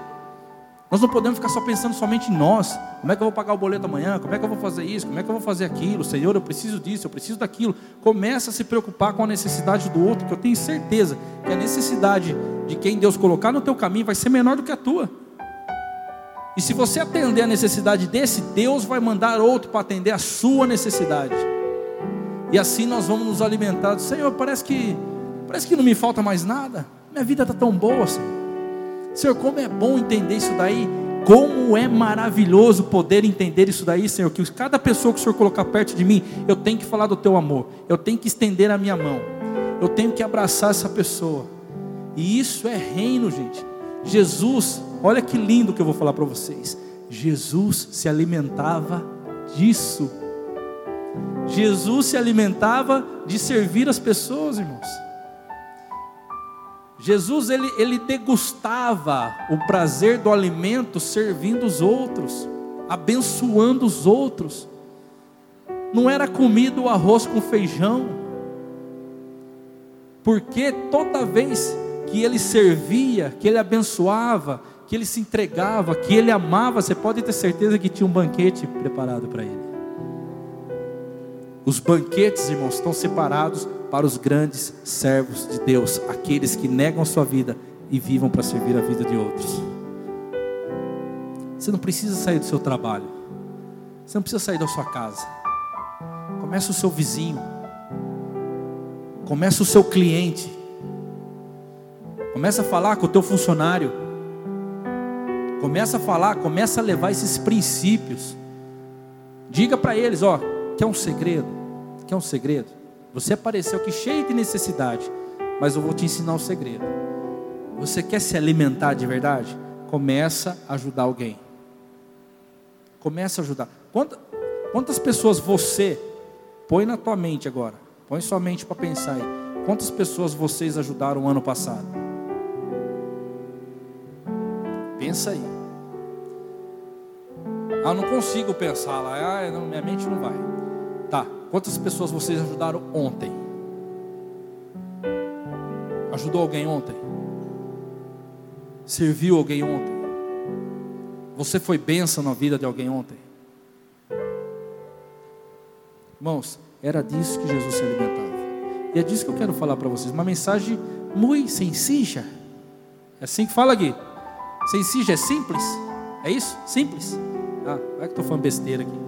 Nós não podemos ficar só pensando somente em nós. Como é que eu vou pagar o boleto amanhã? Como é que eu vou fazer isso? Como é que eu vou fazer aquilo? Senhor, eu preciso disso, eu preciso daquilo. Começa a se preocupar com a necessidade do outro, que eu tenho certeza que a necessidade de quem Deus colocar no teu caminho vai ser menor do que a tua. E se você atender a necessidade desse, Deus vai mandar outro para atender a sua necessidade. E assim nós vamos nos alimentar. Senhor, parece que parece que não me falta mais nada. Minha vida está tão boa, Senhor. Senhor, como é bom entender isso daí. Como é maravilhoso poder entender isso daí, Senhor. Que cada pessoa que o Senhor colocar perto de mim, eu tenho que falar do teu amor. Eu tenho que estender a minha mão. Eu tenho que abraçar essa pessoa. E isso é reino, gente. Jesus, olha que lindo que eu vou falar para vocês. Jesus se alimentava disso. Jesus se alimentava de servir as pessoas, irmãos. Jesus ele, ele degustava o prazer do alimento servindo os outros, abençoando os outros. Não era comida o arroz com feijão, porque toda vez que ele servia, que ele abençoava, que ele se entregava, que ele amava, você pode ter certeza que tinha um banquete preparado para ele. Os banquetes, irmãos, estão separados para os grandes servos de Deus, aqueles que negam a sua vida e vivam para servir a vida de outros. Você não precisa sair do seu trabalho, você não precisa sair da sua casa. Começa o seu vizinho, começa o seu cliente, começa a falar com o teu funcionário, começa a falar, começa a levar esses princípios. Diga para eles, ó, quer um segredo? Quer um segredo? Você apareceu aqui cheio de necessidade, mas eu vou te ensinar o um segredo. Você quer se alimentar de verdade? Começa a ajudar alguém. Começa a ajudar. Quantas, quantas pessoas você põe na tua mente agora? Põe sua mente para pensar aí. Quantas pessoas vocês ajudaram ano passado? Pensa aí. Ah, não consigo pensar lá. Ah, não, minha mente não vai. Tá. Quantas pessoas vocês ajudaram ontem? Ajudou alguém ontem? Serviu alguém ontem? Você foi bênção na vida de alguém ontem? Irmãos, era disso que Jesus se alimentava. E é disso que eu quero falar para vocês. Uma mensagem muito sencilla. É assim que fala aqui. Sencilla é simples? É isso? Simples? Ah, vai que estou falando besteira aqui.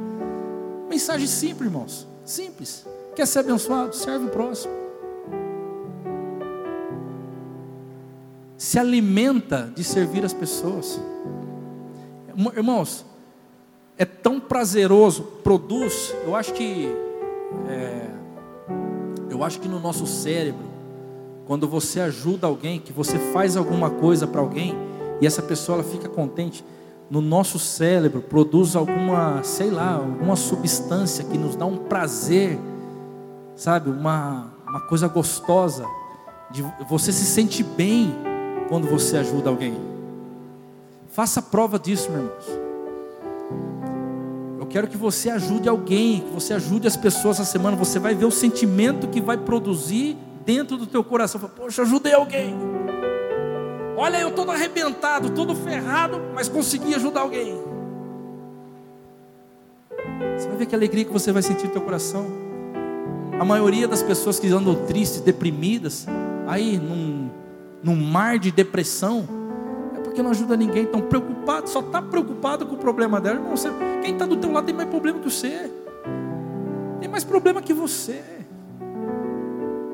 Mensagem simples, irmãos. Simples. Quer ser abençoado? Serve o próximo. Se alimenta de servir as pessoas. Irmãos, é tão prazeroso, produz. Eu acho que, é, eu acho que no nosso cérebro, quando você ajuda alguém, que você faz alguma coisa para alguém e essa pessoa ela fica contente, no nosso cérebro produz alguma, sei lá, alguma substância que nos dá um prazer sabe, uma, uma coisa gostosa, de você se sente bem quando você ajuda alguém. Faça prova disso, meu irmão. Eu quero que você ajude alguém, que você ajude as pessoas essa semana. Você vai ver o sentimento que vai produzir dentro do teu coração. Poxa, ajudei alguém. Olha, eu todo arrebentado, todo ferrado, mas consegui ajudar alguém. Você vai ver que alegria que você vai sentir no teu coração. A maioria das pessoas que andam tristes, deprimidas, aí num, num mar de depressão, é porque não ajuda ninguém, estão preocupados, só está preocupado com o problema dela. Irmão, você, quem está do teu lado tem mais problema que você. Tem mais problema que você.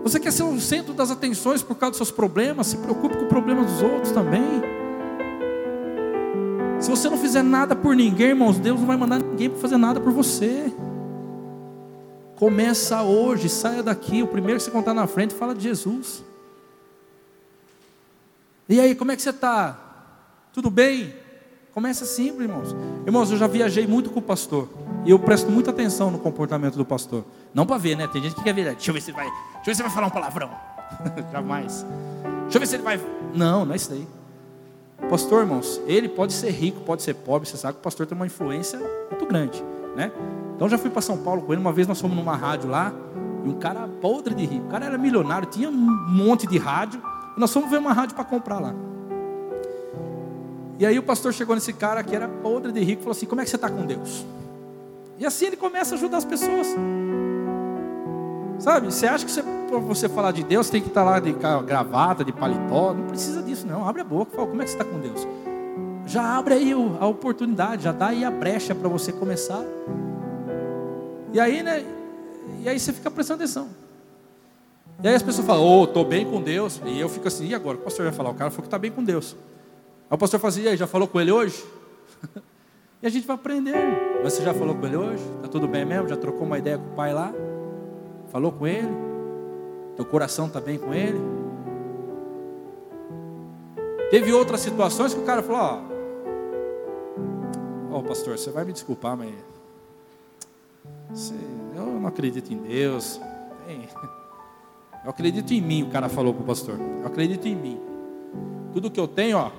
Você quer ser o centro das atenções por causa dos seus problemas? Se preocupe com o problema dos outros também. Se você não fizer nada por ninguém, irmãos, Deus não vai mandar ninguém para fazer nada por você. Começa hoje, saia daqui. O primeiro que você contar na frente, fala de Jesus. E aí, como é que você está? Tudo bem? Começa simples, irmãos. Irmãos, eu já viajei muito com o pastor. E eu presto muita atenção no comportamento do pastor. Não para ver, né? Tem gente que quer ver. Deixa eu ver se vai. Deixa eu ver se vai falar um palavrão. Jamais. Deixa eu ver se ele vai. Não, não é isso daí. Pastor, irmãos, ele pode ser rico, pode ser pobre. Você sabe que o pastor tem uma influência muito grande, né? Então já fui para São Paulo com ele. Uma vez nós fomos numa rádio lá. E um cara podre de rico. O cara era milionário, tinha um monte de rádio. E nós fomos ver uma rádio para comprar lá. E aí o pastor chegou nesse cara que era podre de rico e falou assim: Como é que você está com Deus? E assim ele começa a ajudar as pessoas. Sabe, você acha que você, para você falar de Deus tem que estar tá lá de gravata, de paletó? Não precisa disso, não. Abre a boca fala: Como é que você está com Deus? Já abre aí a oportunidade, já dá aí a brecha para você começar. E aí, né? E aí você fica prestando atenção. E aí as pessoas falam, ô, oh, estou bem com Deus. E eu fico assim, e agora? O pastor vai falar, o cara falou que está bem com Deus. Aí o pastor fala assim, e aí, já falou com ele hoje? e a gente vai aprender. Mas você já falou com ele hoje? Está tudo bem mesmo? Já trocou uma ideia com o pai lá? Falou com ele? Teu coração está bem com ele? Teve outras situações que o cara falou, ó, oh, pastor, você vai me desculpar, mas eu não acredito em Deus. Eu acredito em mim, o cara falou para o pastor. Eu acredito em mim. Tudo que eu tenho, ó.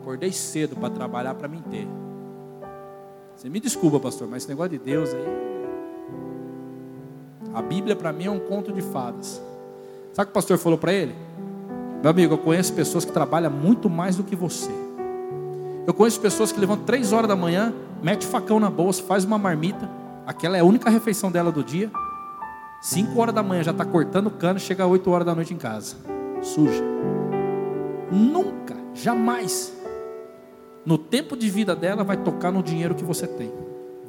Acordei cedo para trabalhar para mim ter. Você me desculpa, pastor, mas esse negócio de Deus aí. A Bíblia para mim é um conto de fadas. Sabe o que o pastor falou para ele? Meu amigo, eu conheço pessoas que trabalham muito mais do que você. Eu conheço pessoas que levantam três horas da manhã, mete facão na bolsa, faz uma marmita, aquela é a única refeição dela do dia. Cinco horas da manhã já está cortando cano, chega às oito horas da noite em casa, suja. Nunca, jamais, no tempo de vida dela vai tocar no dinheiro que você tem,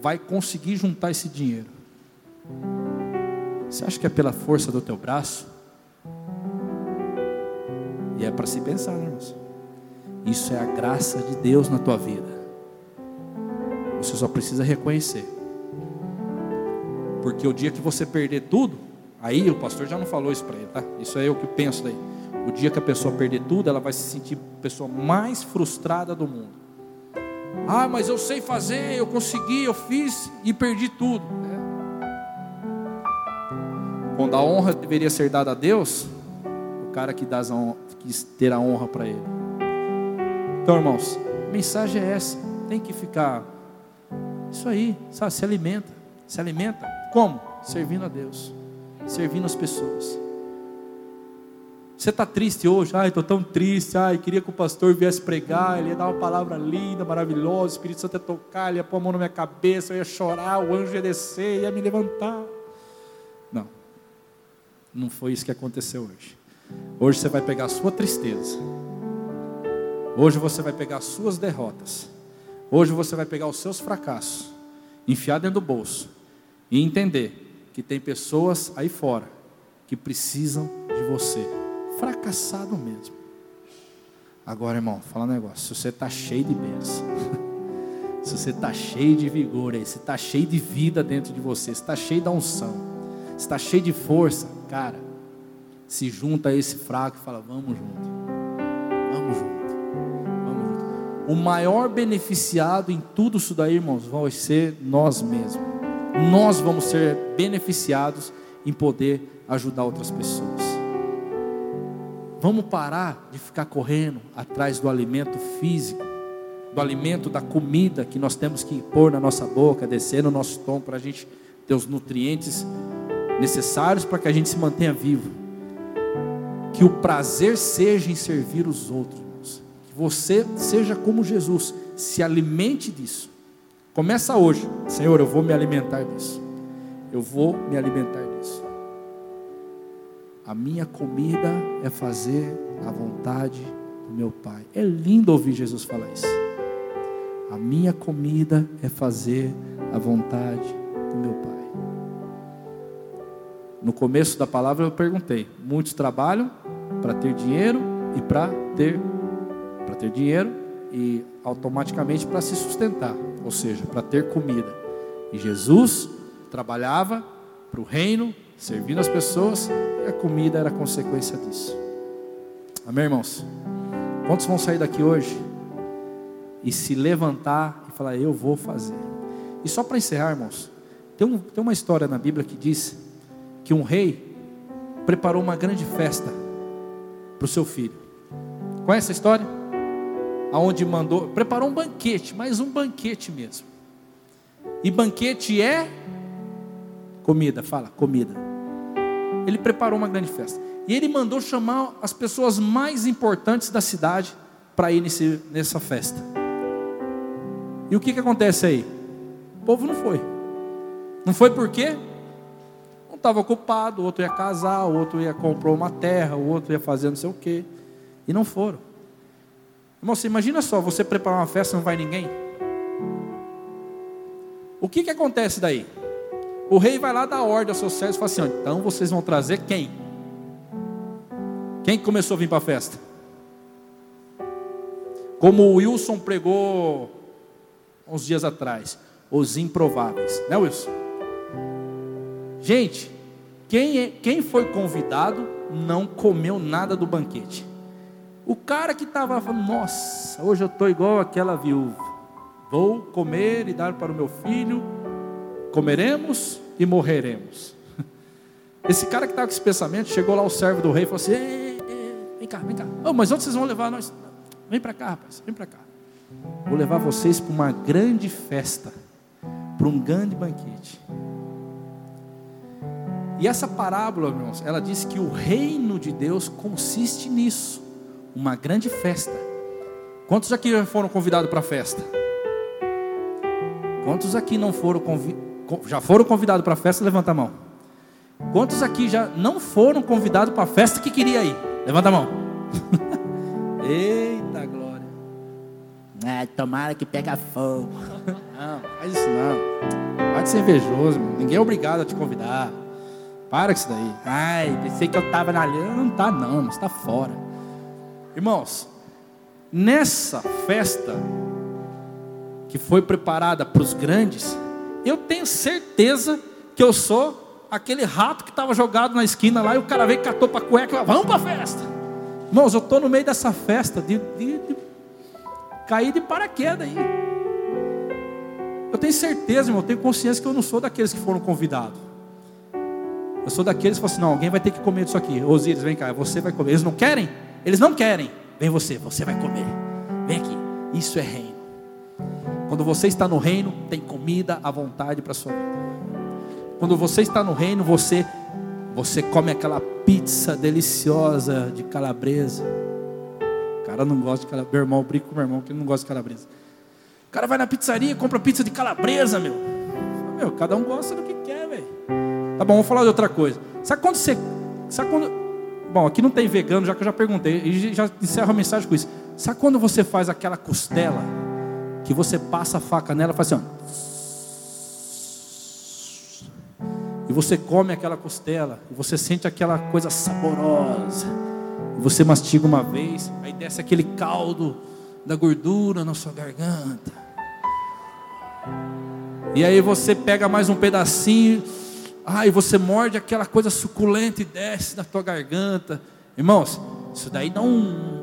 vai conseguir juntar esse dinheiro. Você acha que é pela força do teu braço? E é para se pensar, né, irmãos? Isso é a graça de Deus na tua vida. Você só precisa reconhecer. Porque o dia que você perder tudo, aí o pastor já não falou isso para ele, tá? Isso é eu que penso daí. O dia que a pessoa perder tudo, ela vai se sentir a pessoa mais frustrada do mundo. Ah, mas eu sei fazer, eu consegui, eu fiz e perdi tudo. Quando a honra deveria ser dada a Deus, o cara que dá a honra, honra para ele. Então, irmãos, a mensagem é essa. Tem que ficar isso aí, sabe? Se alimenta. Se alimenta como? Servindo a Deus, servindo as pessoas. Você está triste hoje? Ai, estou tão triste. Ai, queria que o pastor viesse pregar. Ele ia dar uma palavra linda, maravilhosa. O Espírito Santo ia tocar, ele ia pôr a mão na minha cabeça. Eu ia chorar, o anjo ia descer, ia me levantar. Não, foi isso que aconteceu hoje. Hoje você vai pegar a sua tristeza Hoje você vai pegar as suas derrotas. Hoje você vai pegar os seus fracassos, enfiar dentro do bolso e entender que tem pessoas aí fora que precisam de você, fracassado mesmo. Agora, irmão, fala um negócio. Se você está cheio de bênção, se você está cheio de vigor aí, se está cheio de vida dentro de você, se está cheio da unção, se está cheio de força, cara, se junta a esse fraco e fala: vamos junto, vamos junto. O maior beneficiado em tudo isso daí, irmãos, vai ser nós mesmos. nós vamos ser beneficiados em poder ajudar outras pessoas. Vamos parar de ficar correndo atrás do alimento físico, do alimento da comida que nós temos que pôr na nossa boca, descer no nosso estômago para a gente ter os nutrientes necessários para que a gente se mantenha vivo. Que o prazer seja em servir os outros, que você seja como Jesus, se alimente disso. Começa hoje, Senhor, eu vou me alimentar disso. Eu vou me alimentar disso. A minha comida é fazer a vontade do meu Pai. É lindo ouvir Jesus falar isso. A minha comida é fazer a vontade do meu Pai. No começo da palavra eu perguntei: muitos trabalham para ter dinheiro e para ter para ter dinheiro e automaticamente para se sustentar, ou seja, para ter comida. E Jesus trabalhava para o reino, servindo as pessoas, e a comida era consequência disso. Amém, irmãos? Quantos vão sair daqui hoje e se levantar e falar, eu vou fazer? E só para encerrar, irmãos, tem, um, tem uma história na Bíblia que diz que um rei preparou uma grande festa para o seu filho. É essa história? Aonde mandou, preparou um banquete, mas um banquete mesmo. E banquete é comida, fala, comida. Ele preparou uma grande festa. E ele mandou chamar as pessoas mais importantes da cidade para ir nesse, nessa festa. E o que, que acontece aí? O povo não foi. Não foi por quê? Estava ocupado, o outro ia casar, o outro ia comprar uma terra, o outro ia fazer não sei o quê. E não foram. Irmão, você imagina só, você preparar uma festa e não vai ninguém? O que, que acontece daí? O rei vai lá dar ordem aos seus servos e fala assim: então vocês vão trazer quem? Quem começou a vir para a festa? Como o Wilson pregou uns dias atrás, os improváveis, né, Wilson? Gente, quem, é, quem foi convidado não comeu nada do banquete. O cara que estava falando, nossa, hoje eu estou igual aquela viúva. Vou comer e dar para o meu filho, comeremos e morreremos. Esse cara que estava com esse pensamento, chegou lá o servo do rei e falou assim: ei, ei, vem cá, vem cá. Oh, mas onde vocês vão levar nós? Vem para cá, rapaz, vem para cá. Vou levar vocês para uma grande festa, para um grande banquete. E essa parábola, irmãos, ela diz que o reino de Deus consiste nisso, uma grande festa. Quantos aqui já foram convidados para a festa? Quantos aqui não foram já foram convidados para a festa? Levanta a mão. Quantos aqui já não foram convidados para a festa que queria ir? Levanta a mão. Eita glória. É, tomara que pega fogo. Não, faz isso não. Pode ser invejoso, ninguém é obrigado a te convidar. Para com isso daí. Ai, pensei que eu estava na linha. Não está não, está fora. Irmãos, nessa festa que foi preparada para os grandes, eu tenho certeza que eu sou aquele rato que estava jogado na esquina lá e o cara veio e catou para a cueca vamos para a festa. Irmãos, eu estou no meio dessa festa de, de, de cair de paraquedas aí. Eu tenho certeza, irmão, eu tenho consciência que eu não sou daqueles que foram convidados. Eu sou daqueles que falam assim: não, alguém vai ter que comer disso aqui. Osíris, vem cá, você vai comer. Eles não querem? Eles não querem. Vem você, você vai comer. Vem aqui. Isso é reino. Quando você está no reino, tem comida à vontade para sua vida. Quando você está no reino, você você come aquela pizza deliciosa de calabresa. O cara não gosta de calabresa. Meu irmão, brinco com meu irmão que não gosta de calabresa. O cara vai na pizzaria compra pizza de calabresa, meu. Meu, cada um gosta do que quer, velho. Tá bom, vamos falar de outra coisa. Sabe quando você. Sabe quando. Bom, aqui não tem vegano, já que eu já perguntei, e já encerro a mensagem com isso. Sabe quando você faz aquela costela, que você passa a faca nela e faz assim, ó. E você come aquela costela, e você sente aquela coisa saborosa. E você mastiga uma vez, aí desce aquele caldo da gordura na sua garganta. E aí você pega mais um pedacinho e você morde aquela coisa suculenta e desce na tua garganta. Irmãos, isso daí dá um.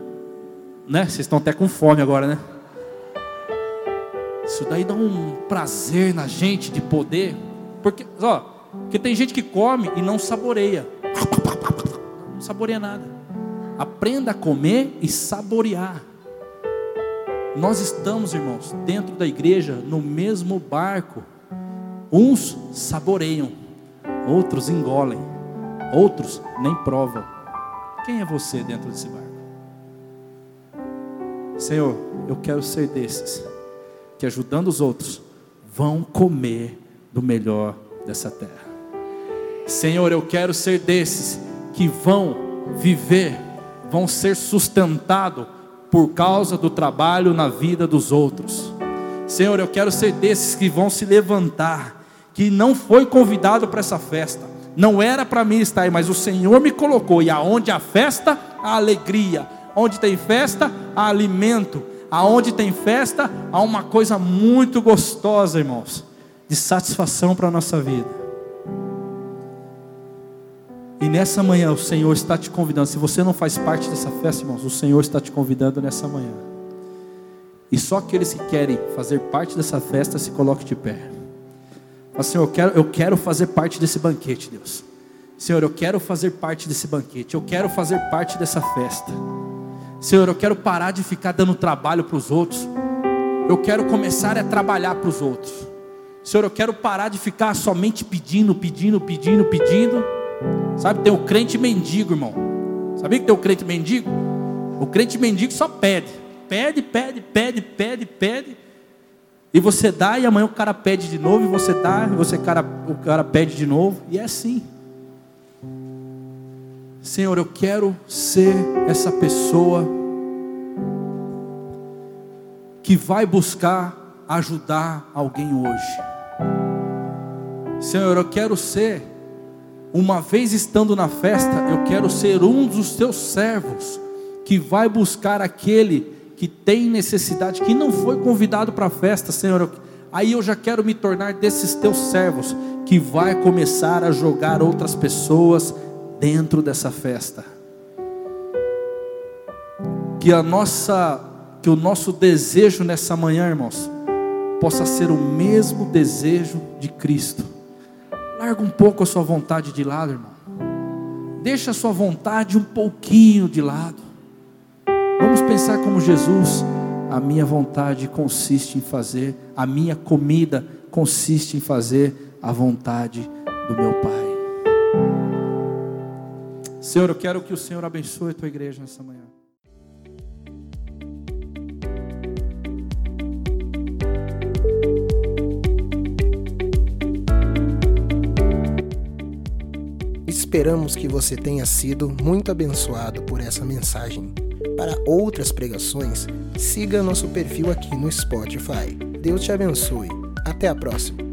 Né? Vocês estão até com fome agora, né? Isso daí dá um prazer na gente de poder Porque, ó, porque tem gente que come e não saboreia. Não saboreia nada. Aprenda a comer e saborear. Nós estamos, irmãos, dentro da igreja, no mesmo barco. Uns saboreiam, outros engolem, outros nem provam. Quem é você dentro desse barco? Senhor, eu quero ser desses que ajudando os outros vão comer do melhor dessa terra. Senhor, eu quero ser desses que vão viver, vão ser sustentados por causa do trabalho na vida dos outros. Senhor, eu quero ser desses que vão se levantar, que não foi convidado para essa festa, não era para mim estar aí, mas o Senhor me colocou, e aonde há festa, há alegria, onde tem festa, há alimento, aonde tem festa, há uma coisa muito gostosa, irmãos, de satisfação para a nossa vida. E nessa manhã o Senhor está te convidando. Se você não faz parte dessa festa, irmãos, o Senhor está te convidando nessa manhã. E só aqueles que querem fazer parte dessa festa se coloquem de pé. Fala, Senhor, eu quero, eu quero fazer parte desse banquete, Deus. Senhor, eu quero fazer parte desse banquete. Eu quero fazer parte dessa festa. Senhor, eu quero parar de ficar dando trabalho para os outros. Eu quero começar a trabalhar para os outros. Senhor, eu quero parar de ficar somente pedindo, pedindo, pedindo, pedindo. Sabe, tem o crente mendigo, irmão. Sabia que tem o crente mendigo? O crente mendigo só pede. Pede, pede, pede, pede, pede. E você dá, e amanhã o cara pede de novo, e você dá, e você, cara, o cara pede de novo. E é assim. Senhor, eu quero ser essa pessoa que vai buscar ajudar alguém hoje. Senhor, eu quero ser, uma vez estando na festa, eu quero ser um dos teus servos que vai buscar aquele que tem necessidade, que não foi convidado para a festa, Senhor. Aí eu já quero me tornar desses teus servos que vai começar a jogar outras pessoas dentro dessa festa. Que a nossa que o nosso desejo nessa manhã, irmãos, possa ser o mesmo desejo de Cristo. Larga um pouco a sua vontade de lado, irmão. Deixa a sua vontade um pouquinho de lado. Pensar como Jesus. A minha vontade consiste em fazer, a minha comida consiste em fazer a vontade do meu Pai. Senhor, eu quero que o Senhor abençoe a tua igreja nessa manhã. Esperamos que você tenha sido muito abençoado por essa mensagem. Para outras pregações, siga nosso perfil aqui no Spotify. Deus te abençoe. Até a próxima.